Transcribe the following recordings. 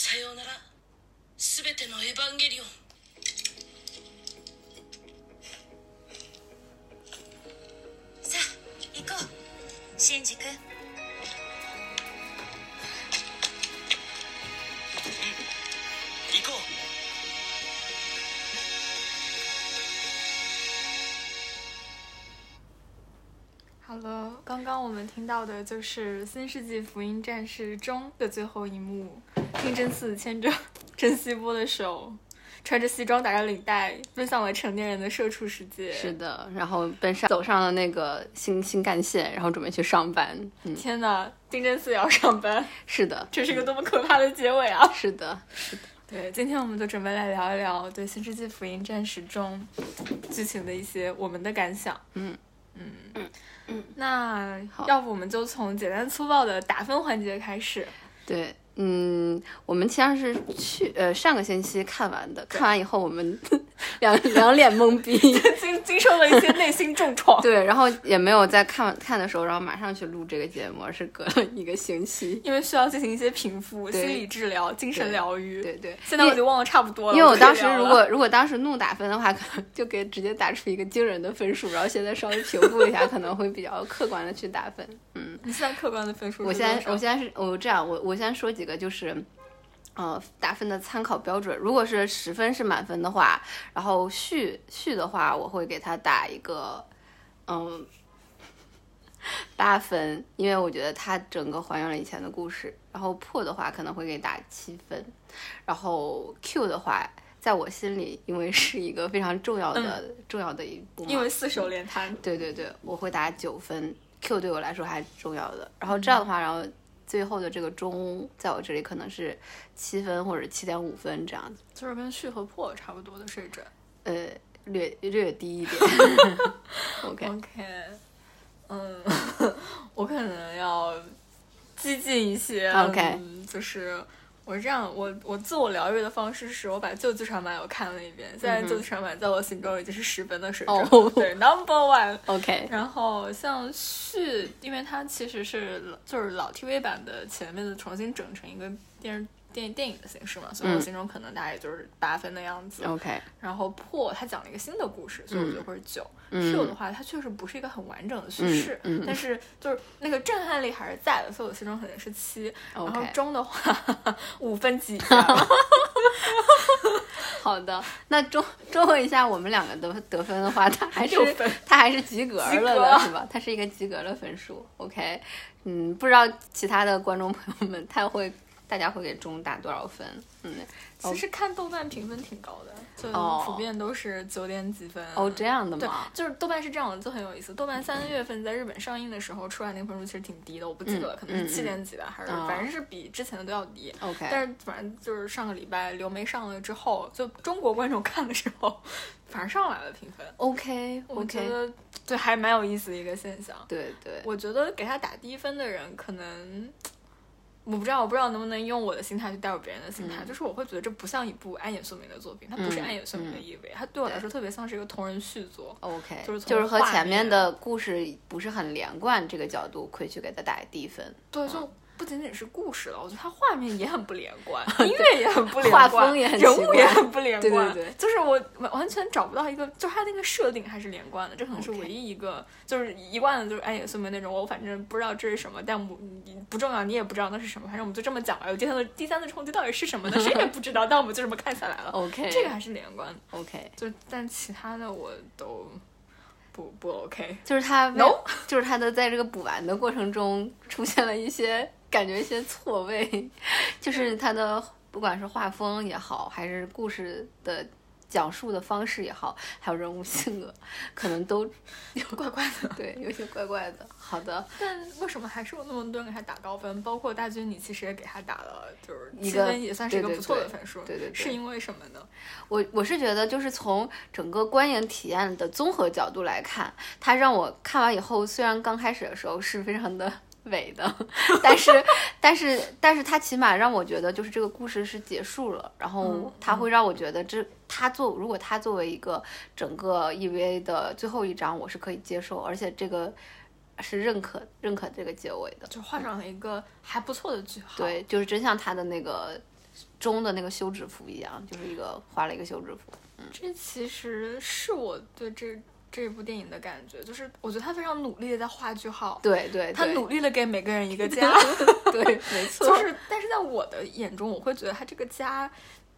さようなら。すべてのエヴァンゲリオン。さあ行こう。シンジ君。行こう。Hello，刚刚我们听到的就是《新世纪福音战士》中的最后一幕，丁真嗣牵着真希波的手，穿着西装打着领带，奔向了成年人的社畜世界。是的，然后奔上走上了那个新新干线，然后准备去上班。嗯，天呐，丁真嗣也要上班，是的，这是一个多么可怕的结尾啊！是的，是的对，今天我们就准备来聊一聊对《新世纪福音战士》中剧情的一些我们的感想。嗯嗯嗯嗯，那要不我们就从简单粗暴的打分环节开始。对，嗯，我们其实是去呃上个星期看完的，看完以后我们 两两脸懵逼。经经受了一些内心重创。对，然后也没有在看看的时候，然后马上去录这个节目，而是隔了一个星期。因为需要进行一些平复、心理治疗、精神疗愈。对对，现在我已经忘得差不多了。因为我当时如果如果当时怒打分的话，可能就给直接打出一个惊人的分数，然后现在稍微平复一下，可能会比较客观的去打分。嗯，你现在客观的分数是我现在我现在是我这样，我我先说几个就是。呃，打分的参考标准，如果是十分是满分的话，然后续续的话，我会给他打一个，嗯，八分，因为我觉得他整个还原了以前的故事。然后破的话可能会给打七分，然后 Q 的话，在我心里，因为是一个非常重要的、重要的一部嘛，因为四手连弹，对对对，我会打九分。Q 对我来说还是重要的。然后这样的话，然后最后的这个中，在我这里可能是七分或者七点五分这样子，就是跟续和破差不多的水准。呃，略略低一点。OK，OK，嗯，我可能要激进一些。OK 嗯就是我是这样，我我自我疗愈的方式是我把旧剧场版我看了一遍，现在旧剧场版在我心中已经是十分的水准对，Number One。OK，然后像续，因为它其实是老就是老 TV 版的前面的重新整成一个电视电电影的形式嘛，所以我嗯心中可能大概也就是八分的样子。OK，然后破它讲了一个新的故事，所以我觉得会是九。嗯 Q 的话，它确实不是一个很完整的叙事，但是就是那个震撼力还是在的，所以我心中可能是七。然后中的话五分几下，好的。那中综合一下我们两个得得分的话，它还是六分他还是及格了的，格是吧？它是一个及格的分数。OK，嗯，不知道其他的观众朋友们他会大家会给中打多少分？嗯，其实看豆瓣评分挺高的，就哦普遍都是九点几分。哦，这样的对？，就是豆瓣是这样的，就很有意思。豆瓣三月份在日本上映的时候出来那个分数其实挺低的，我不记得了，可能是七点几吧，还是哦反正是比之前的都要低。OK，但是反正就是上个礼拜刘梅上了之后，就中国观众看的时候，反而上来了评分。OK 我觉得对还蛮有意思的一个现象。对对，我觉得给他打低分的人，可能我不知道，我不知道能不能用我的心态去代入别人的心态，嗯就是我会觉得这不像一部暗野秀明的作品，它不是嗯安野秀明的嗯意味，它对我来说特别像是一个同人续作。OK，就是从就是和画前面面的故事不是很连贯这个角度，可以去给它打低分。对，就不仅仅是故事了，我觉得它画面也很不连贯，音乐也很不连画贯，风也很人物也很不连贯。对对就是我完完全找不到一个，就它那个设定还是连贯的，这可能是唯一一个就是一贯的，就是安野秀明那种，我反正不知道这是什么，但我不重要，你也不知道那是什么，反正我们就这么讲吧。有第三的第三次冲击到底是什么呢？谁也不知道，但我们就这么看下来了。OK，这个还是连贯的，OK，就但其他的我都不不 OK。就是他 No 就是他的在这个补完的过程中出现了一些感觉一些错位，就是他的不管是画风也好，还是故事的讲述的方式也好，还有人物性格，可能都有怪怪的，对有些怪怪的。好的，但为什么还是有那么多人给他打高分？包括大军，你其实也给他打了，就是七分，也算是一个不错的分数。对对对是因为什么呢？我我是觉得，就是从整个观影体验的综合角度来看，它让我看完以后，虽然刚开始的时候是非常的伪的，但是但是但是他起码让我觉得，就是这个故事是结束了，然后嗯它会让我觉得这他作如果他作为一个整个 EVA 的最后一章，我是可以接受，而且这个是认可认可这个结尾的。就画上了一个还不错的句号。对，就是真像他的那个中的那个休止符一样，就是一个画了一个休止符。嗯这其实是我对这这部电影的感觉，就是我觉得他非常努力的在画句号，对对，他努力的给每个人一个家，对，没 错，就是但是在我的眼中，我会觉得他这个家。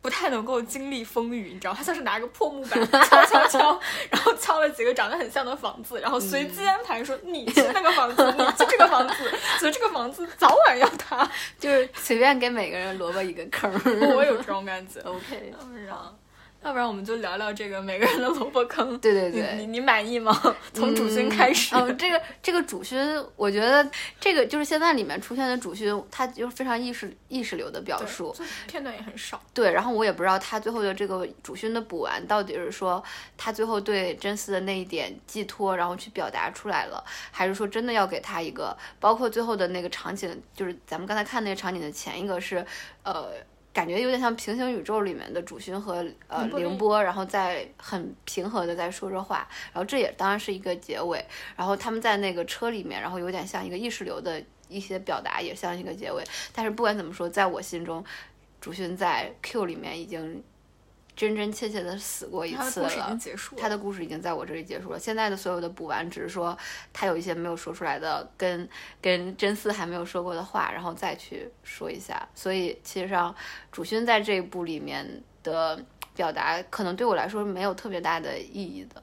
不太能够经历风雨，你知道，他像是拿个破木板 敲敲敲，然后敲了几个长得很像的房子，然后随机安排说你去那个房子，你去这个房子，所以这个房子早晚要塌。就是随便给每个人萝卜一个坑。我有这种感觉。OK，然，要不然我们就聊聊这个每个人的萝卜坑。对对对，你你满意吗？从主勋开始。嗯，这个这个主勋，我觉得这个就是现在里面出现的主勋，他就是非常意识意识流的表述。片段也很少。对，然后我也不知道他最后的这个主勋的补完到底是说他最后对真丝的那一点寄托，然后去表达出来了，还是说真的要给他一个，包括最后的那个场景，就是咱们刚才看那个场景的前一个是，呃。感觉有点像平行宇宙里面的主勋和呃凌波然后在很平和的在说着话，然后这也当然是一个结尾，然后他们在那个车里面，然后有点像一个意识流的一些表达，也像一个结尾。但是不管怎么说，在我心中，主勋在 Q 里面已经真真切切的死过一次他的故事已经了。结束了。他的故事已经在我这里结束了，现在的所有的补完只是说他有一些没有说出来的，跟跟真丝还没有说过的话，然后再去说一下。所以其实上主勋在这一部里面的表达，可能对我来说没有特别大的意义的。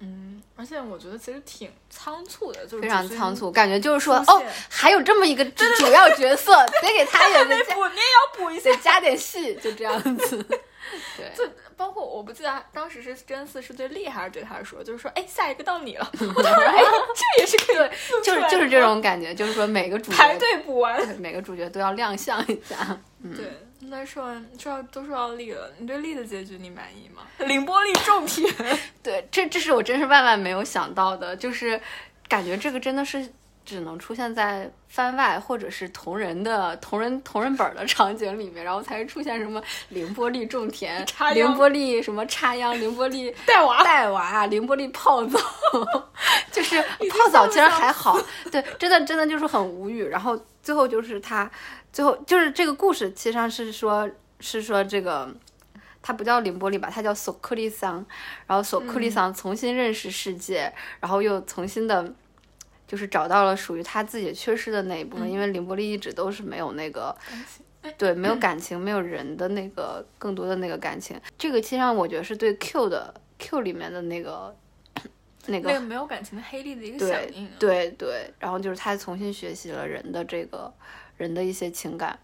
嗯，而且我觉得其实挺仓促的，就是非常仓促，感觉就是说，哦，还有这么一个主主要角色，得给他也得补，你也要补一下得。加点戏，就这样子。对，就包括我不记得当时是真嗣是对丽还是对他说，就是说，哎，下一个到你了。我当时说，哎，这也是可以就是就是这种感觉，就是说每个主角排队补完。对每个主角都要亮相一下。对，那说完说到都说到丽了，你对丽的结局你满意吗？凌波丽中铁，对，这这是我真是万万没有想到的，就是感觉这个真的是只能出现在番外或者是同人的同人同人本儿的场景里面，然后才会出现什么凌波丽种田凌波丽什么插秧、凌波丽 带娃带娃、凌波丽泡澡，就是泡澡其实还好，对，真的真的就是很无语。然后最后就是他，最后就是这个故事，其实上是说，是说这个。他不叫凌波丽吧，他叫索克利桑，然后索克利桑重新认识世界，然后又重新的，就是找到了属于他自己缺失的那一部分，因为凌波丽一直都是没有那个对，没有感情，没有人的那个更多的那个感情。这个其实上我觉得是对 Q 的 Q 里面的那个那个那个没有感情的黑莉的一个响对应、啊。对对，然后就是他重新学习了人的这个人的一些情感，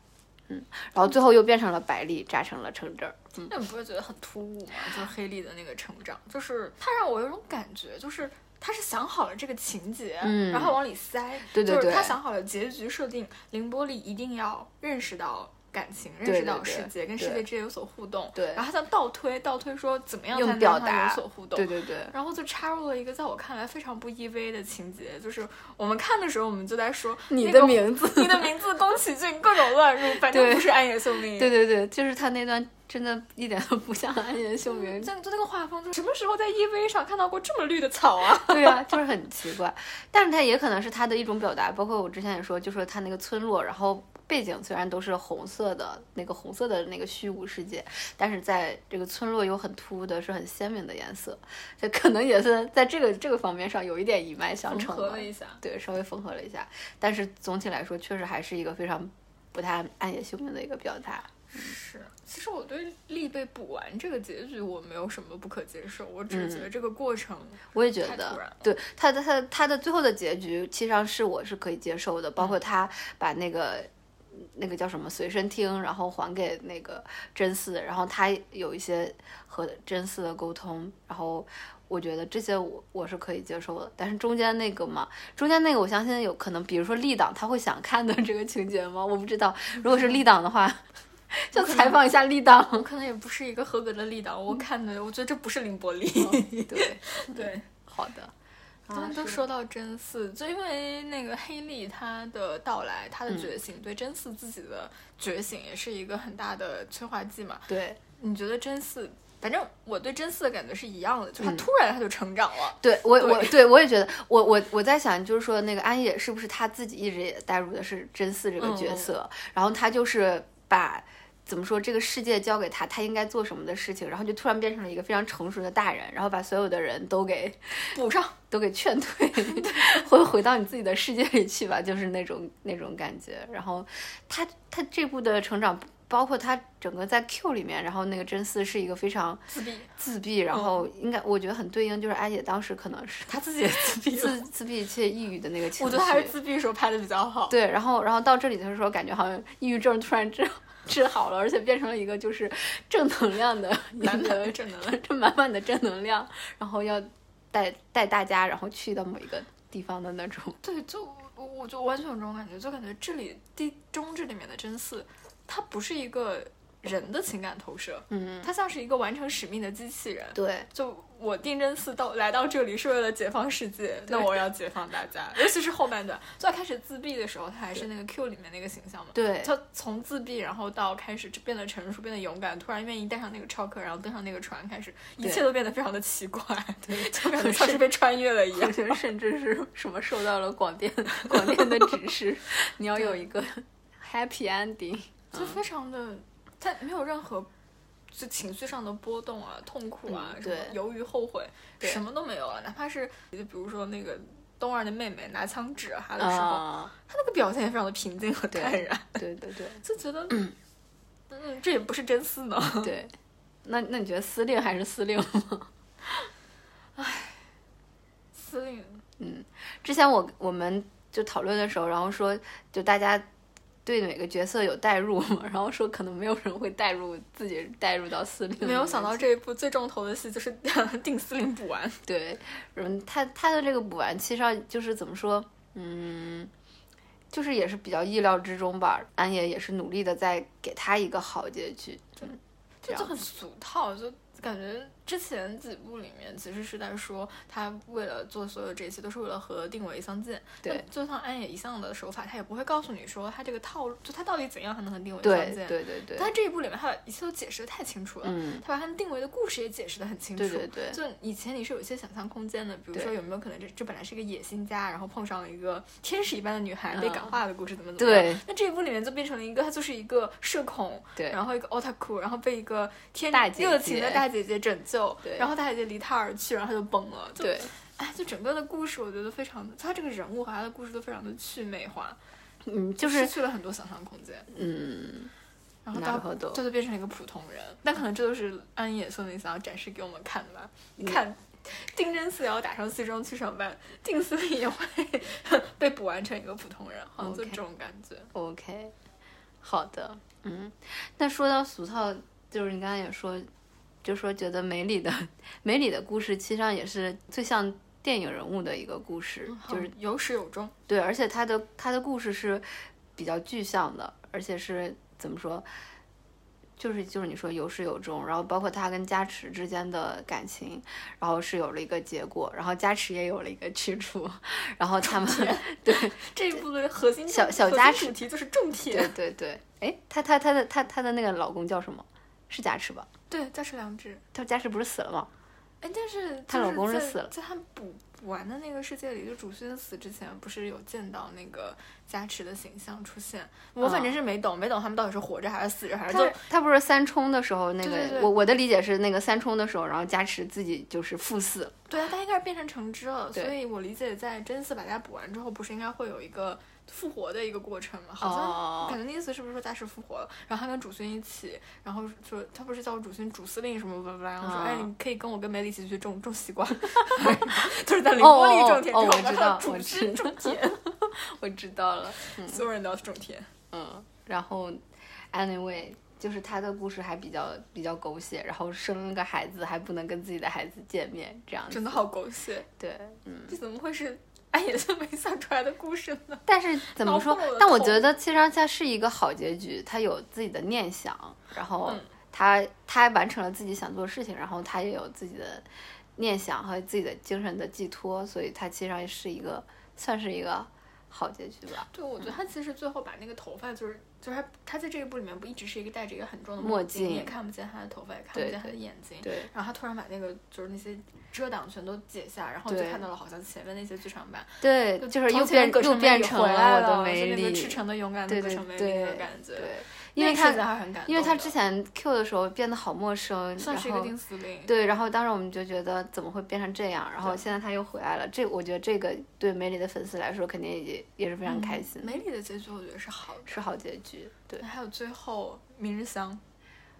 嗯，然后最后又变成了白丽，扎成了橙汁儿。嗯，那你不会觉得很突兀吗？就是黑丽的那个成长，就是他让我有种感觉，就是他是想好了这个情节，嗯然后往里塞，对对对就是他想好了结局设定，凌波丽一定要认识到。感情认识到世界，跟世界之间有所互动，对然后他再倒推，倒推说怎么样用才能表达有所互动，对对对，然后就插入了一个在我看来非常不 EV 的情节，就是我们看的时候，我们就在说 你的名字，你的名字宫崎骏各种乱入，反正不是暗夜秀明。对对对，就是他那段真的一点都不像安野秀明，就就那个画风，就什么时候在 EV 上看到过这么绿的草啊？对啊，就是很奇怪，但是他也可能是他的一种表达，包括我之前也说，就说他那个村落，然后背景虽然都是红色的，那个红色的那个虚无世界，但是在这个村落有很突兀的是很鲜明的颜色，这可能也是在这个这个方面上有一点一脉相承了一下。对，稍微缝合了一下，但是总体来说，确实还是一个非常不太暗夜秀明的一个表达。是，其实我对力被补完这个结局我没有什么不可接受，我只是觉得这个过程，我也觉得对他的他的他的最后的结局，其实上是我是可以接受的，包括他把那个。那个叫什么随身听，然后还给那个真嗣，然后他有一些和真嗣的沟通，然后我觉得这些我我是可以接受的。但是中间那个嘛，中间那个我相信有可能，比如说立党他会想看的 这个情节吗？我不知道。如果是立党的话，就采访一下立党。我可能也不是一个合格的立党，我看的，我觉得这不是凌波丽。对，对，好的。都说到真嗣，就因为那个黑莉她的到来，她的觉醒，对真嗣自己的觉醒也是一个很大的催化剂嘛。对，你觉得真嗣？反正我对真嗣的感觉是一样的，就他突然他就成长了。对我对我对我也觉得，我我我在想，就是说那个安野是不是他自己一直也带入的是真嗣这个角色，然后他就是把。怎么说，这个世界交给他，他应该做什么的事情，然后就突然变成了一个非常成熟的大人，然后把所有的人都给 补上。都给劝退，回回到你自己的世界里去吧，就是那种那种感觉。然后他他这部的成长，包括他整个在 Q 里面，然后那个真嗣是一个非常自闭，自闭，然后应该我觉得很对应，就是艾姐当时可能是他自己也自闭，自自闭且抑郁的那个情绪。我觉得还是自闭时候拍的比较好。对，然后然后到这里的时候，感觉好像抑郁症突然治治好了，而且变成了一个就是正能量的一满满个的正能量，这 满满的正能量，然后要带带大家，然后去到某一个地方的那种。对，就我我就完全有这种感觉，就感觉这里地中这里面的真嗣，它不是一个人的情感投射，嗯，它像是一个完成使命的机器人。对，就我定真寺到来到这里是为了解放世界，那我要解放大家。尤其是后半段，最开始自闭的时候，他还是那个 Q 里面那个形象嘛。对，他从自闭，然后到开始变得成熟，变得勇敢，突然愿意带上那个超客，然后登上那个船，开始一切都变得非常的奇怪，对，就感觉像是被穿越了一样。甚至是什么受到了广电广电的指示，你要有一个 happy ending，就非常的，他没有任何就情绪上的波动啊、痛苦啊、嗯什么对犹豫、后悔，什么都没有了。哪怕是就比如说那个东二的妹妹拿枪指着他的时候，啊，他那个表现也非常的平静和对淡然，对对对就觉得，嗯，这也不是真撕呢。对。那那你觉得司令还是司令吗？司令，嗯之前我我们就讨论的时候，然后说就大家对每个角色有代入嘛，然后说可能没有人会代入自己代入到司令。没有想到这一部最重头的戏就是 定司令补完。对，嗯，他他的这个补完期上就是怎么说，嗯，就是也是比较意料之中吧。安野也是努力的在给他一个好结局，就就很俗套，就感觉之前几部里面其实是在说他为了做所有这些都是为了和定伟相见。对就像安野一向的手法，他也不会告诉你说他这个套路，就他到底怎样才能和定伟相对见。对对对，但这一部里面，他把一切都解释的太清楚了。嗯，他把他定维的故事也解释的很清楚。对对对就以前你是有一些想象空间的，比如说有没有可能这这本来是一个野心家，然后碰上了一个天使一般的女孩、嗯被感化的故事，怎么怎么样？对那这一部里面就变成了一个，他就是一个社恐，对然后一个 otaku，然后被一个天热情的大姐姐拯救，对然后大姐姐离他而去，然后他就崩了。就对，哎，就整个的故事，我觉得非常的，他这个人物和他的故事都非常的去魅化，嗯，就失是去了很多想象空间。嗯，然后到なるほど这就变成了一个普通人，但可能这都是安野秀明想要展示给我们看的吧。嗯你看，定真寺要打上西装去上班，定司令也会被捕完成一个普通人，好像就 OK 这种感觉。 OK，好的，嗯，那说到俗套，就是你刚才也说， 就说觉得梅里的梅里的故事，其实上也是最像电影人物的一个故事，就是嗯有始有终。对，而且他的他的故事是比较具象的，而且是怎么说，就是就是你说有始有终，然后包括他跟加持之间的感情，然后是有了一个结果，然后加持也有了一个去处，然后他们对 这一部的核心小小加持主题就是种田。对对对，哎，他他他的他他的那个老公叫什么？是加持吧？对，加持良知。他加持不是死了吗？哎，但是她老公是死了在他补补完的那个世界里，就主勋死之前，不是有见到那个加持的形象出现？我反正是没懂，没懂他们到底是活着还是死着，还是就他他不是三冲的时候那个，对对对我我的理解是那个三冲的时候，然后加持自己就是赴死。对啊，他应该是变成橙汁了，所以我理解在真四把它补完之后，不是应该会有一个复活的一个过程嘛？好像、哦感觉那意思是不是说大师复活了，然后他跟主勋一起，然后说他不是叫主勋主司令什么巴拉巴拉，然后说、啊哎，你可以跟我跟梅里一起去种种西瓜，就是在凌波里种田，哦哦哦之后我知道主我勋知种田，我知道了，所有人都要去种田。嗯，然后 anyway，就是他的故事还比较比较狗血，然后生了个孩子还不能跟自己的孩子见面，这样子真的好狗血，对，嗯。这怎么会是安野秀明想出来的故事呢？但是怎么说？但我觉得其实它是一个好结局，他有自己的念想，然后嗯他他完成了自己想做的事情，然后他也有自己的念想和自己的精神的寄托，所以他其实上是一个算是一个好结局吧。对，我觉得他其实最后把那个头发，就是就是他他在这一部里面不一直是一个戴着一个很重的墨镜，你也看不见他的头发，也看不见他的眼睛。对然后他突然把那个就是那些遮挡全都解下，然后就看到了好像前面那些剧场版，对，就是又变又变成了，我的就美丽那个，赤诚的勇敢的对对葛城美丽那个对感觉。对，因为他因为他之前 Q 的时候变得好陌生，算是一个定死令。对，然后当时我们就觉得怎么会变成这样，然后现在他又回来了，这我觉得这个对梅里的粉丝来说肯定也也是非常开心，梅里的结局我觉得是好的。是好结局。对还有最后明日香，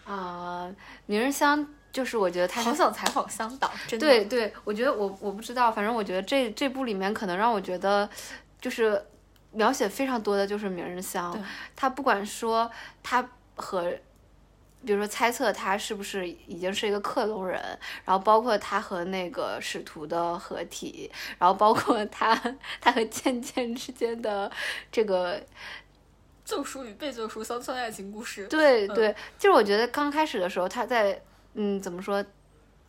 啊、明日香就是我觉得他是好想采访香岛，真的。对对，我觉得我我不知道，反正我觉得这这部里面可能让我觉得就是描写非常多的就是明日香对，他不管说他和。比如说，猜测他是不是已经是一个克隆人，然后包括他和那个使徒的合体，然后包括他 他和渐渐之间的这个救赎与被救赎乡村爱情故事。嗯对对，就是我觉得刚开始的时候，他在嗯怎么说，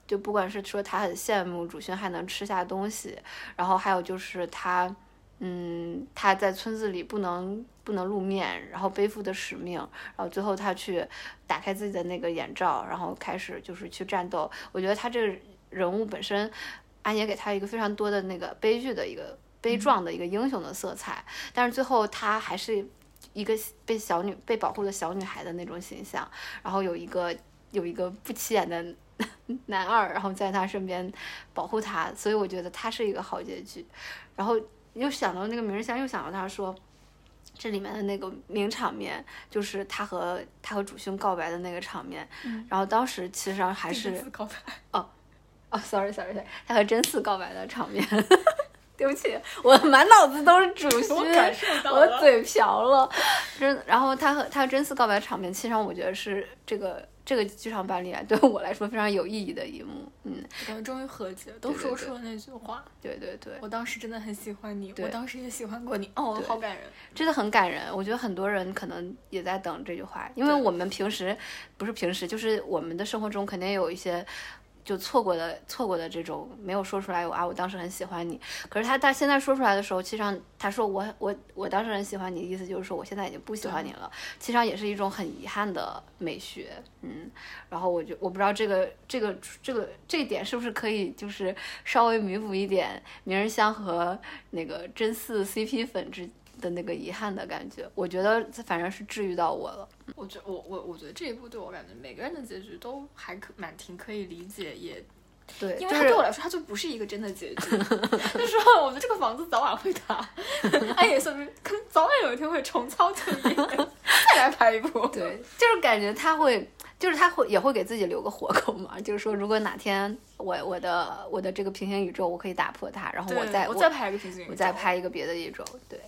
就不管是说他很羡慕主勋还能吃下东西，然后还有就是他嗯他在村子里不能不能露面，然后背负的使命，然后最后他去打开自己的那个眼罩，然后开始就是去战斗。我觉得他这个人物本身，安野给他一个非常多的那个悲剧的一个悲壮的一个英雄的色彩，但是最后他还是。一个被小女被保护的小女孩的那种形象，然后有一个有一个不起眼的 男二，然后在他身边保护他，所以我觉得他是一个好结局。然后又想到那个明日香，又想到他说。这里面的那个名场面，就是他和他和主勋告白的那个场面，然后当时其实上还是告白哦，sorry sorry sorry，他和真嗣告白的场面，对不起，我满脑子都是主勋，我嘴瓢了。真，然后他和他和真嗣告白场面，其实上我觉得是这个这个剧场版里来对我来说非常有意义的一幕。嗯，我们终于和解了，都说出了那句话。对对对，我当时真的很喜欢你，我当时也喜欢过你。哦，好感人。真的很感人。我觉得很多人可能也在等这句话，因为我们平时不是平时，就是我们的生活中肯定有一些。就错过的错过的这种没有说出来，我啊，我当时很喜欢你。可是他他现在说出来的时候，其实上他说我我我当时很喜欢你，意思就是说我现在已经不喜欢你了。其实上也是一种很遗憾的美学，嗯。然后我就我不知道这个这个这个这一点是不是可以就是稍微弥补一点明日香和那个真嗣 CP 粉之的那个遗憾的感觉。我觉得反正是治愈到我了。我觉我我我觉得这一部对我感觉每个人的结局都还可蛮挺可以理解，也对，因为就是它对我来说它就不是一个真的结局。就是说，我觉得这个房子早晚会塌，暗夜说明可能早晚有一天会重操旧业，再来拍一部。对，就是感觉他会，就是他会也会给自己留个活口嘛，就是说如果哪天我我的我的这个平行宇宙我可以打破它，然后，我再我再拍一个平行宇宙，我再拍一个别的宇宙，对，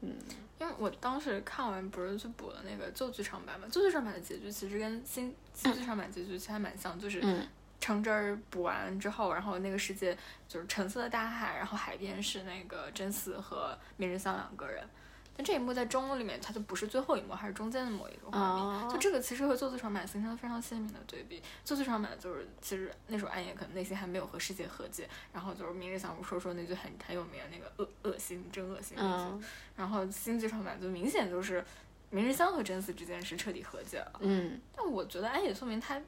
因为我当时看完不是去补了那个旧剧场版嘛，旧剧场版的结局其实跟新新剧场版结局其实还蛮像，就是嗯橙汁儿补完之后，然后那个世界就是橙色的大海，然后海边是那个真嗣和明日香两个人。但这一幕在中里面，它就不是最后一幕，还是中间的某一个画面。哦就这个其实和旧剧场版形成了非常鲜明的对比。旧剧场版就是其实那时候暗夜可能内心还没有和世界和解，然后就是明日香说说那句很很有名的那个恶恶心，真恶心那句。嗯然后新剧场版就明显就是明日香和真嗣之间是彻底和解了。嗯但我觉得安野秀明他，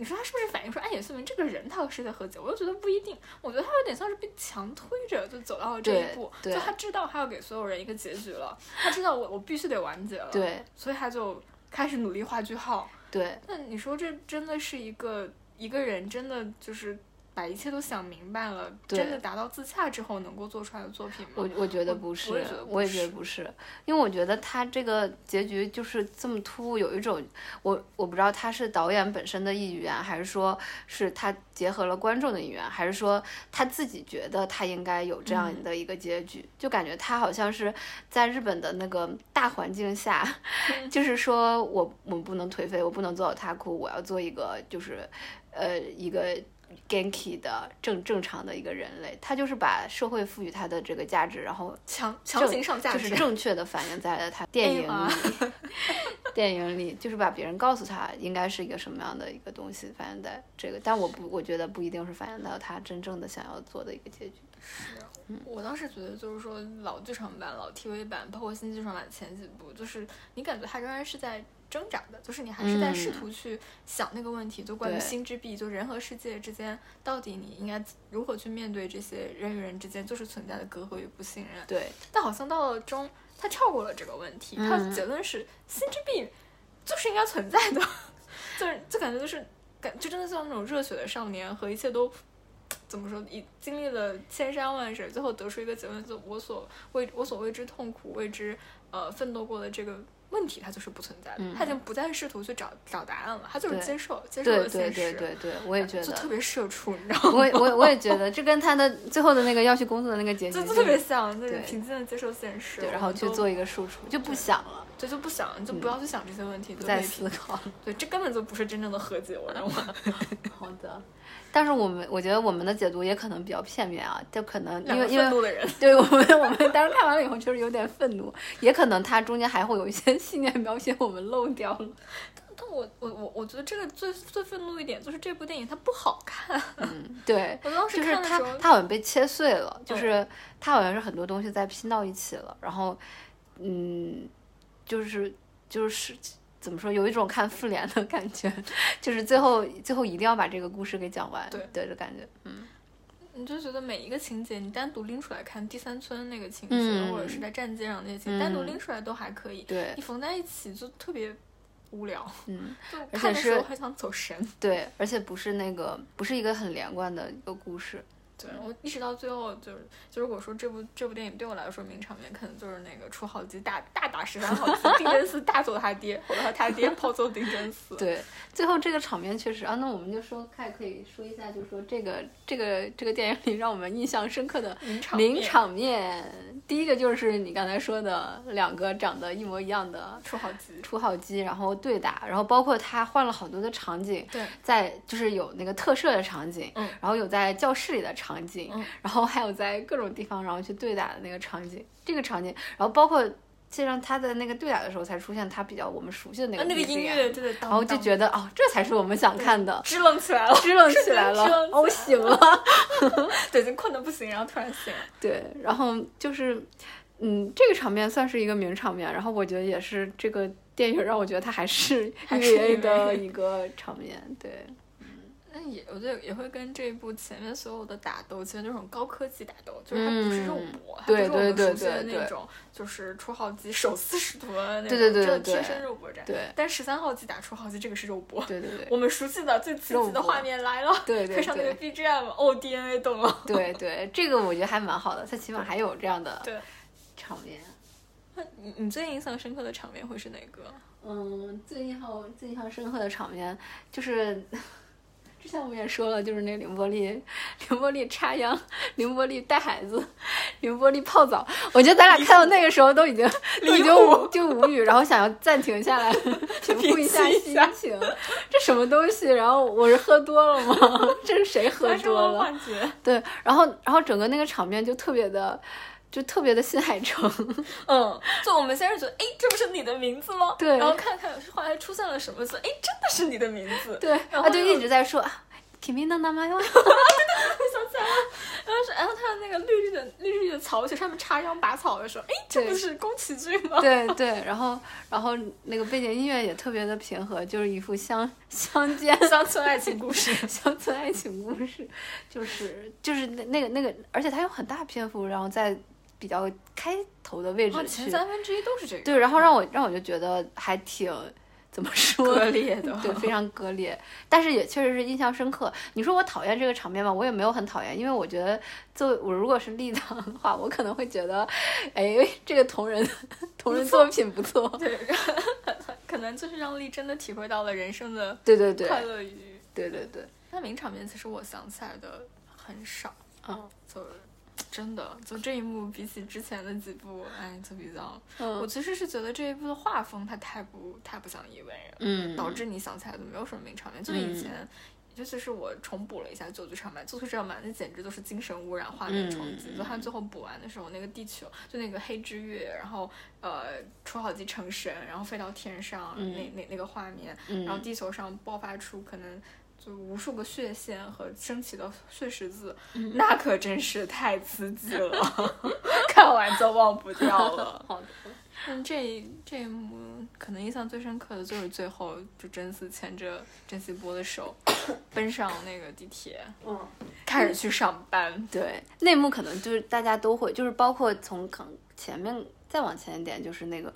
你说他是不是反映出安野秀明这个人他和世界和解？我又觉得不一定。我觉得他有点像是被强推着就走到了这一步，就他知道他要给所有人一个结局了，他知道我我必须得完结了，，对所以他就开始努力画句号。对那你说这真的是一个一个人真的就是把一切都想明白了，真的达到自洽之后能够做出来的作品吗？我我觉得不是，我也觉得不是，因为我觉得他这个结局就是这么突兀，有一种我我不知道他是导演本身的意愿，还是说是他结合了观众的意愿，还是说他自己觉得他应该有这样的一个结局，就感觉他好像是在日本的那个大环境下，就是说我我不能颓废，我不能做到他哭，我要做一个就是呃一个。Genki 的正正常的一个人类，他就是把社会赋予他的这个价值，然后强强行上价值，就是正确的反映在了他电影啊里。电影里就是把别人告诉他应该是一个什么样的一个东西反映在这个，但我不，我觉得不一定是反映到他真正的想要做的一个结局。是我当时觉得，就是说老剧场版、老 TV 版，包括新剧场版前几部，就是你感觉他仍然是在挣扎的，就是你还是在试图去想那个问题，就关于心之壁，就人和世界之间，到底你应该如何去面对这些人与人之间就是存在的隔阂与不信任。对，但好像到了中，他跳过了这个问题，他嗯的结论是心之壁。就是应该存在的，就是就感觉就是感就真的像那种热血的少年和一切都。怎么说？已经历了千山万水，最后得出一个结论，就我所为我所为之痛苦、为之呃奋斗过的这个问题，它就是不存在的。嗯他已经不再试图去找找答案了，他就是接受接受了现实。对对对对，我也觉得，就特别社畜，你知道吗？我也 我也我也觉得，这跟他的最后的那个要去工作的那个结局就就特别像，就是平静的接受现实，对，然后去做一个输出，就不想了，对就不想，就不要去想这些问题，不再思考。对，这根本就不是真正的和解，我认为。好的，但是我们我觉得我们的解读也可能比较片面啊，就可能因为因为愤怒的人，对我们我们当时看完了以后确实有点愤怒，也可能它中间还会有一些 细节描写我们漏掉了。但我我我我觉得这个最最愤怒一点就是这部电影它不好看，嗯对，我当时就是它它好像被切碎了，就嗯是它好像是很多东西在拼到一起了，然后嗯，就是就是怎么说，有一种看复联的 感觉，就是最后最后一定要把这个故事给讲完，对对的感觉，嗯你就觉得每一个情节你单独拎出来看，第三村那个情节，嗯或者是在战舰上那些情节，嗯单独拎出来都还可以，对你，缝在一起就特别无聊，嗯。就看的时候还想走神。对，而且不是那个，不是一个很连贯的一个故事。对我意识到最后就是，就如果说这部这部电影对我来说名场面，可能就是那个出好机大大打十三号机，丁真寺大揍他爹，或者他他爹 暴揍丁真寺。对，最后这个场面确实啊，那我们就说，看可以说一下，就是说这个这个这个电影里让我们印象深刻的名场面名场面，第一个就是你刚才说的两个长得一模一样的出号机，出号机，然后对打，然后包括他换了好多的场景，对，在就是有那个特摄的场景，嗯。然后有在教室里的场景，嗯。然后还有在各种地方然后去对打的那个场景，这个场景，然后包括实际上他在那个对打的时候才出现他比较我们熟悉的那个啊那个音乐，对对，然后就觉得哦，这才是我们想看的，支棱起来了 支棱起来了哦，醒了，对，已经困得不行，然后突然醒了。对，然后就是，嗯，这个场面算是一个名场面，然后我觉得也是这个电影让我觉得它还是还是 EVA 的一个场面，对，那也我觉得也会跟这一部前面所有的打斗，其实那种高科技打斗，就是它不是肉搏，它不对是我们熟悉的对对那种，就是出号机手撕使徒的那种，对对对对真的贴身肉搏战。对但十三号机打出号机，这个是肉搏。对对对我们熟悉的最刺激的画面来了，对对配上那个 BGM，哦，DNA 动了。对对，这个我觉得还蛮好的，它起码还有这样的对场面。那你你最印象深刻的场面会是哪个？嗯，最印象最印象深刻的场面就是。之前我们也说了，就是那个凌波丽，凌波丽插秧，凌波丽带孩子，凌波丽泡澡。我觉得咱俩看到那个时候都已经 都已经无就无语，然后想要暂停下来，平复一下心情。这什么东西？然后我是喝多了吗？这是谁喝多了？对，然后然后整个那个场面就特别的，就特别的新海诚。嗯，就我们先是觉得，哎，这不是你的名字吗？对然后看看后来出现了什么字，哎，真的是你的名字。对，然后啊，就一直在说啊，Kimi no namae wa 想起来了，然后是，然后他的那个绿绿的绿绿的草鞋上面插秧拔草的时候，哎，这不是宫崎骏吗？对对，然后然后那个背景音乐也特别的平和，就是一副乡乡间乡村爱情故事。乡村爱情故事，就是就是那那个那个，而且它有很大篇幅，然后在比较开头的位置哦，去，前三分之一都是这个。对，然后让我让我就觉得还挺怎么说割裂的对，非常割裂，但是也确实是印象深刻。你说我讨厌这个场面吧，我也没有很讨厌，因为我觉得作为我如果是立党的话，我可能会觉得，哎，这个同人同人作品不错，对，可能就是让丽真的体会到了人生的 对对对快乐与。对对对，那名场面其实我想起来的很少，嗯就真的就这一幕比起之前的几部，哎，就比较。我嗯其实是觉得这一部的画风它太不太不像一位了。嗯，导致你想起来都没有什么名场面。就以前，尤其是我重补了一下旧剧场版，旧剧场版那简直都是精神污染、画面冲击。嗯就他最后补完的时候，那个地球就那个黑之月，然后呃出好几成神，然后飞到天上，嗯那那那个画面，嗯然后地球上爆发出可能。就无数个血线和升起的血十字，嗯那可真是太刺激了，看完就忘不掉了。好的，但这一这一幕可能印象最深刻的就是最后，就真嗣牵着甄希波的手，奔上那个地铁，嗯。开始去上班。对，那幕可能就是大家都会，就是包括从可能前面再往前一点，就是那个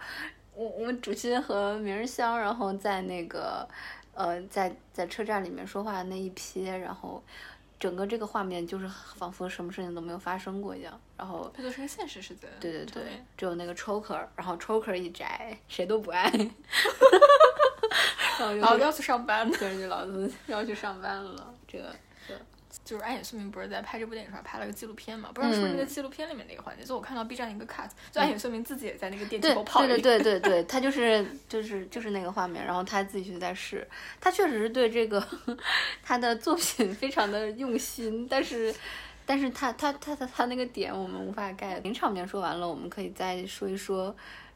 我我们主心和明日香，然后在那个呃在在车站里面说话的那一批，然后整个这个画面就是仿佛什么事情都没有发生过一样。然后这就是个现实世界。对对对，只有那个 choker，然后 choker 一摘，谁都不爱。然后就然后要去上班，跟着老子要去上班了，这个。就是安野秀明不是在拍这部电影时候拍了个纪录片嘛？不知道是不是那个纪录片里面那个环节，就我看到 B 站一个 cut，就安野秀明自己也在那个电梯对口泡对对对对对，他就是就是就是那个画面，然后他自己就在试，他确实是对这个 他的作品非常的用心，但是但是他他他他他那个点我们无法 get。名场面说完了，我们可以再说一说。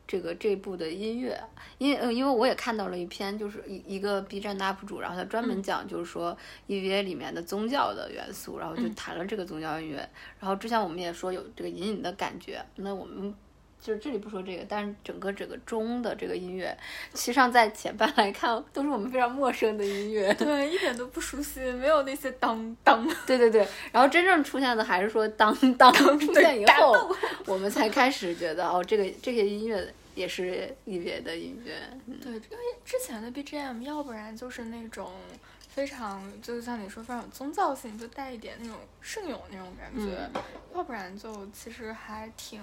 这个这部的音乐，因呃，因为我也看到了一篇，就是一一个 B 站的 UP 主，然后他专门讲，就是说 EVA 里面的宗教的元素，然后就谈了这个宗教音乐。然后之前我们也说有这个隐隐的感觉，那我们就是这里不说这个，但是整个整个中的这个音乐，其实上在前半来看都是我们非常陌生的音乐，对，一点都不熟悉，没有那些当当。对对对，然后真正出现的还是说当当出现以后，我们才开始觉得哦，这个这些音乐。也是 EVA 的音乐，对，因为之前的 BGM 要不然就是那种非常，就像你说非常有宗教性，就带一点那种圣咏那种感觉，要不然就其实还挺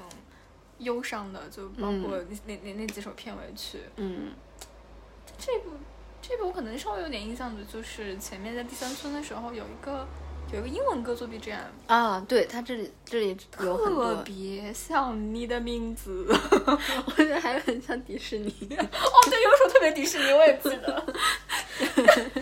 忧伤的，就包括那那那几首片尾曲。嗯，这部这部我可能稍微有点印象的就是前面在第三村的时候有一个。有一个英文歌做 BGM 啊，对，它这里这里特别像你的名字，我觉得还很像迪士尼。哦，对，有首特别迪士尼，我也记得，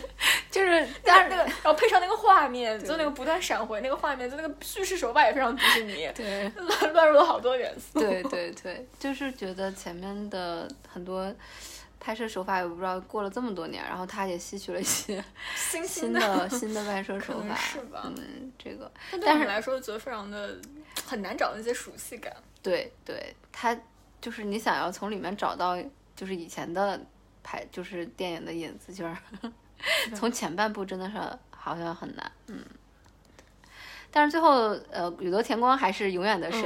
就是但是那个，然后配上那个画面，就那个不断闪回那个画面，就那个叙事手法也非常迪士尼，对，乱乱入了好多元素。对对对，就是觉得前面的很多。拍摄手法也不知道过了这么多年，然后他也吸取了一些新新的新的拍摄手法，是吧？嗯，这个，但是来说觉得非常的很难找那些熟悉感。对对，他就是你想要从里面找到就是以前的拍就是电影的影子，就是 从前半部真的是好像很难，嗯。但是最后，呃，宇多田光还是永远的神，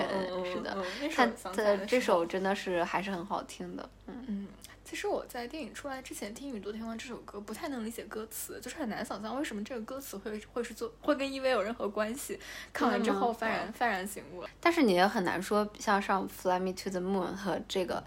是的，他的这首真的是还是很好听的，嗯嗯。其实我在电影出来之前听宇多田光这首歌，不太能理解歌词，就是很难想象为什么这个歌词会会是做会跟 EV 有任何关系。看完之后幡然幡然醒悟。但是你也很难说，像上 Fly Me to the Moon 和这个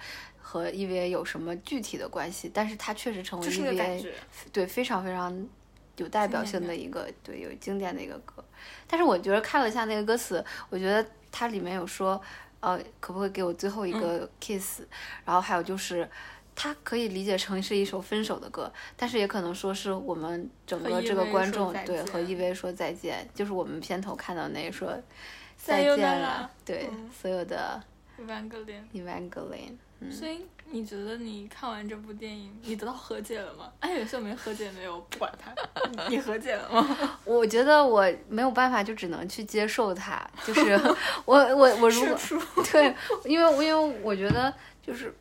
和 EVA 有什么具体的关系，但是它确实成为 EVA 对非常非常有代表性的一个对有经典的一个歌。但是我觉得看了一下那个歌词，我觉得它里面有说，呃，可不可以给我最后一个 kiss？然后还有就是。它可以理解成是一首分手的歌，但是也可能说是我们整个这个观众对和 EV 说再见，就是我们片头看到那说再见了，对所有的 Evangeline，Evangeline。所以你觉得你看完这部电影，你得到和解了吗？哎，有些没和解没有，不管他，你和解了吗？我觉得我没有办法，就只能去接受他。就是我我我如果对，因为因为我觉得就是。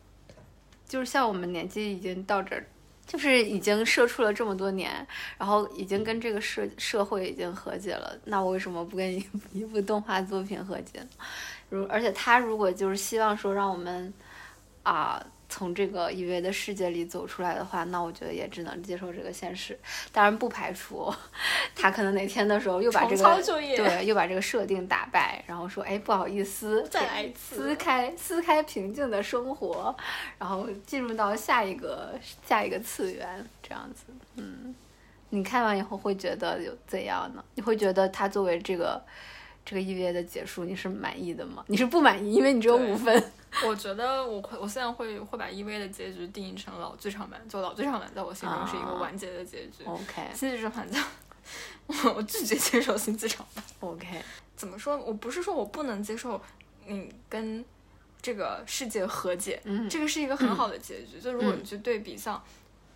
就是像我们年纪已经到这儿，就是已经社畜了这么多年，然后已经跟这个社社会已经和解了，那我为什么不跟一一部动画作品和解？如而且他如果就是希望说让我们啊。从这个 EVA 的世界里走出来的话，那我觉得也只能接受这个现实。当然不排除他可能哪天的时候又把这个对又把这个设定打败，然后说哎不好意思，再来一次撕开撕开平静的生活，然后进入到下一个下一个次元这样子。嗯，你看完以后会觉得有怎样呢？你会觉得他作为这个这个 EVA 的结束，你是满意的吗？你是不满意，因为你只有五分。我觉得我会，我现在会会把 EVA 的结局定义成老剧场版，就老剧场版在我心中是一个完结的结局。OK，新剧场版叫，我拒绝接受新剧场版。OK，怎么说？我不是说我不能接受，嗯，跟这个世界和解，这个是一个很好的结局。就如果你去对比像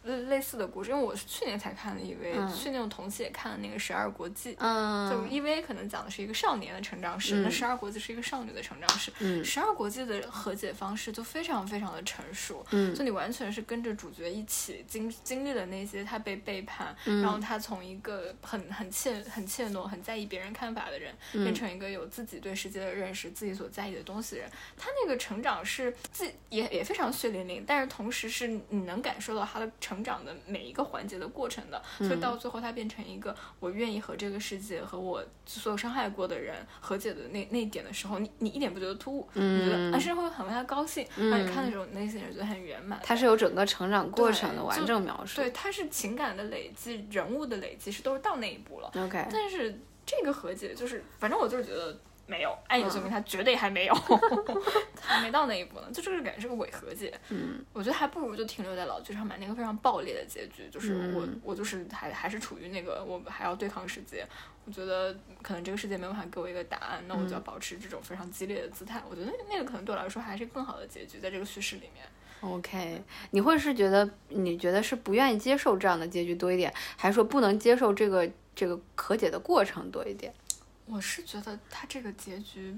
类类似的故事，因为我是去年才看的 EV，、嗯去年我同期也看了那个《十二国记》嗯，就 EV 可能讲的是一个少年的成长史，那嗯十二国记是一个少女的成长史。嗯十二国记的和解方式就非常非常的成熟，嗯就你完全是跟着主角一起经经历了那些他被背叛，嗯然后他从一个很很怯很怯懦、很在意别人看法的人，嗯变成一个有自己对世界的认识、自己所在意的东西的人。他那个成长是自也也非常血淋淋，但是同时是你能感受到他的成长的每一个环节的过程的，嗯所以到最后他变成一个我愿意和这个世界和我所有伤害过的人和解的那那一点的时候，你你一点不觉得突兀，你觉得嗯而是会很为他高兴，让你看的时候内心也觉得很圆满。它是有整个成长过程的完整描述。对，它是情感的累积，人物的累积是都是到那一步了。，OK，但是这个和解就是，反正我就是觉得没有，暗夜罪嗯名他绝对还没有，还没到那一步呢，就这个感觉是个伪和解。嗯我觉得还不如就停留在老剧场版那个非常爆裂的结局，就是我、嗯我就是还还是处于那个我还要对抗世界，我觉得可能这个世界没办法给我一个答案，那我就要嗯保持这种非常激烈的姿态。我觉得那那个可能对我来说还是更好的结局，在这个叙事里面。OK，你会是觉得你觉得是不愿意接受这样的结局多一点，还是说不能接受这个这个和解的过程多一点？我是觉得他这个结局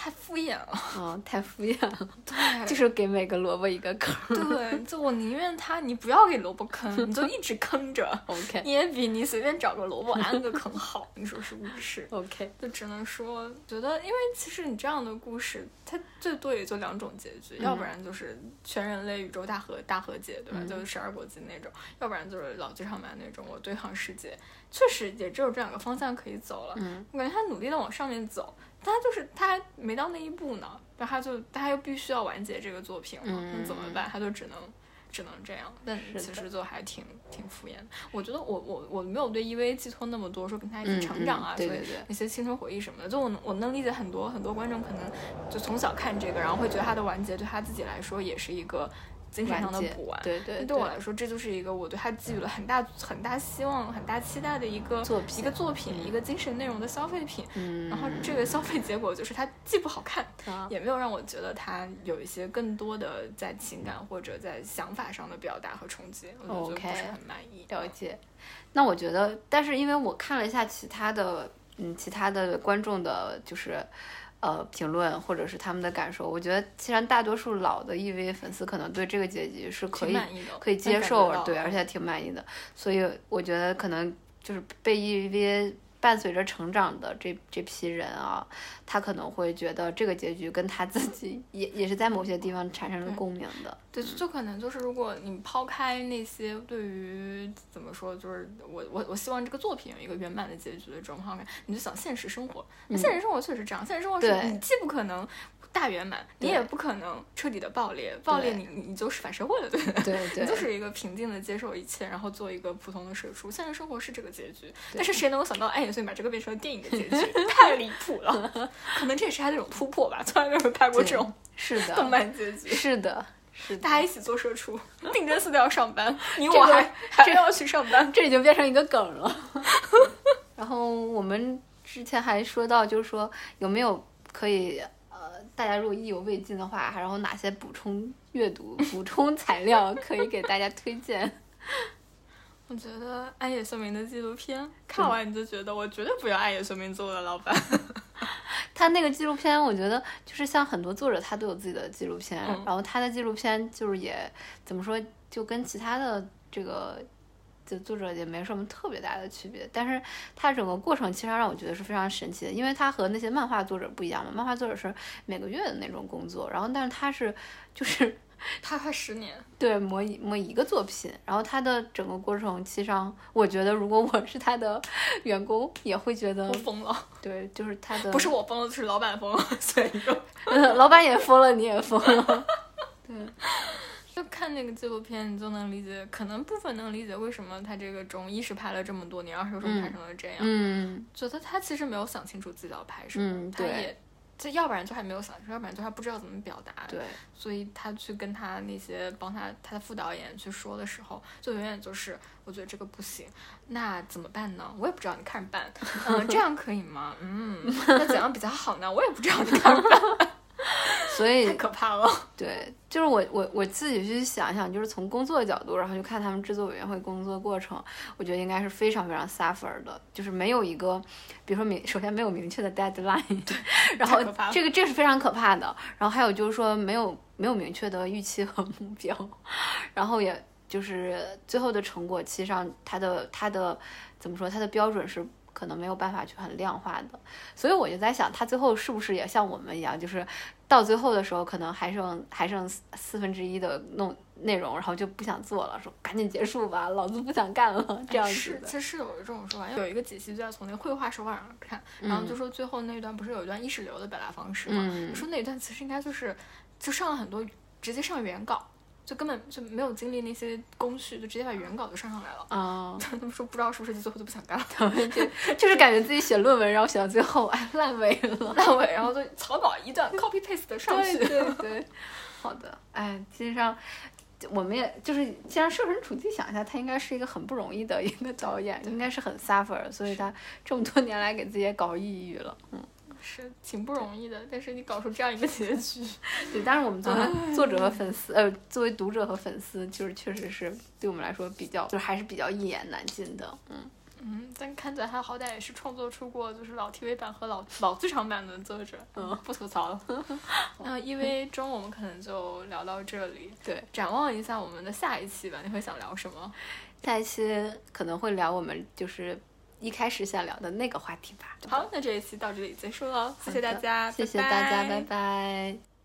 太敷衍了，啊，太敷衍了，对，就是给每个萝卜一个坑。对，就我宁愿他，你不要给萝卜坑，你就一直坑着，OK。你也比你随便找个萝卜安个坑好，你说是不是？OK，就只能说，觉得因为其实你这样的故事，它最多也就两种结局，要不然就是全人类宇宙大和大和解，对吧？嗯就是十二国记那种，要不然就是老剧场版那种我对抗世界，确实也只有这两个方向可以走了。嗯。我感觉他努力的往上面走，但他就是他还没到那一步呢，然后他就他又必须要完结这个作品了，嗯那怎么办？他就只能。只能这样，但其实就还挺挺敷衍的。我觉得我我我没有对 EV 寄托那么多，说跟他一起成长啊，所以嗯嗯对对对那些青春回忆什么的，就我能我能理解很多很多观众可能就从小看这个，然后会觉得他的完结对他自己来说也是一个精神上的补完。对对对我来说，这就是一个我对他寄予了很大很大希望、很大期待的一个作品一个作品、一个精神内容的消费品。嗯，然后这个消费结果就是它既不好看，啊也没有让我觉得它有一些更多的在情感或者在想法上的表达和冲击，我就觉得不是很满意。了解。那我觉得，但是因为我看了一下其他的，嗯，其他的观众的，就是呃评论或者是他们的感受，我觉得既然大多数老的 EVA 粉丝可能对这个结局是可以可以接受对，而。且挺满意的，所以我觉得可能就是被 EVA 伴随着成长的这这批人啊，他可能会觉得这个结局跟他自己也也是在某些地方产生了共鸣的。对，就可能就是如果你抛开那些对于怎么说，就是我我我希望这个作品有一个圆满的结局的这种方面，你就想现实生活。那现实生活确实这样，现实生活是你既不可能大圆满，你也不可能彻底的爆裂，爆裂你你你就是反社会了，对不对？对对，你就是一个平静的接受一切，然后做一个普通的社畜。现实生活是这个结局，但是谁能够想到暗夜罪把这个变成了电影的结局？太离谱了！可能这也是他这种突破吧，从来没有拍过这种是的，动漫结局。是的，是的。大家一起做社畜，定真寺都要上班，你这个我还还要去上班。这已经变成一个梗了。然后我们之前还说到，就是说有没有可以呃，大家如果意犹未尽的话，然后哪些补充阅读、补充材料可以给大家推荐？我觉得暗夜秀明的纪录片看完你就觉得，我绝对不要暗夜秀明做我的老板。他那个纪录片，我觉得就是像很多作者他都有自己的纪录片，嗯然后他的纪录片就是也怎么说，就跟其他的这个。就作者也没什么特别大的区别，但是他整个过程其实让我觉得是非常神奇的，因为他和那些漫画作者不一样嘛，漫画作者是每个月的那种工作，然后但是他是就是他快十年，对磨一磨一个作品，然后他的整个过程，其实上我觉得如果我是他的员工，也会觉得我疯了，对，就是他的不是我疯了，就是老板疯了，所以就 嗯老板也疯了，你也疯了，对。就看那个纪录片，你就能理解，可能部分能理解为什么他这个中一是拍了这么多年，二是为什么拍成了这样。嗯。觉得他其实没有想清楚自己要拍什么，他也。这要不然就还没有想清楚，要不然就还不知道怎么表达。对，所以他去跟他那些帮他他的副导演去说的时候，就永远就是我觉得这个不行，那怎么办呢？我也不知道，你看着办。嗯，这样可以吗？嗯，那怎样比较好呢？我也不知道，你看着办。所以太可怕了。对，就是我我我自己去想想，就是从工作的角度，然后就看他们制作委员会工作过程，我觉得应该是非常非常 suffer 的，就是没有一个，比如说明，首先没有明确的 deadline，然后这个这是非常可怕的，然后还有就是说没有没有明确的预期和目标，然后也就是最后的成果，其实上它的它的怎么说，它的标准是。可能没有办法去很量化的，所以我就在想，他最后是不是也像我们一样，就是到最后的时候，可能还剩还剩四四分之一的弄内容，然后就不想做了，说赶紧结束吧，老子不想干了，这样子是，的。其实是有这种说法，因为有一个解析就在从那个绘画手法上看，然后就说最后那一段不是有一段意识流的表达方式嘛，嗯说那一段其实应该就是就上了很多，直接上原稿，就根本就没有经历那些工序，就直接把原稿就上上来了。啊、他们说不知道是不是最后就不想干了，他们就就是感觉自己写论文，然后写到最后，哎，烂尾了。烂尾，然后就草稿一段 copy paste 的上去。对对对，好的，哎，其实上。我们也就是，既然设身处地想一下，他应该是一个很不容易的一个导演，应该是很 suffer，所以他这么多年来给自己也搞抑郁了。嗯，是挺不容易的，但是你搞出这样一个结局，对，当然我们作为作者和粉丝，呃，作为读者和粉丝，就是确实是对我们来说比较，就还是比较一言难尽的。嗯，嗯，但看起来他好歹也是创作出过就是老 TV 版和老老剧场版的作者，嗯，不吐槽了。那 EVA 中我们可能就聊到这里，对，展望一下我们的下一期吧，你会想聊什么？下一期可能会聊我们就是一开始想聊的那个话题吧。好，那这一期到这里结束了，谢谢大家，谢谢大家，拜拜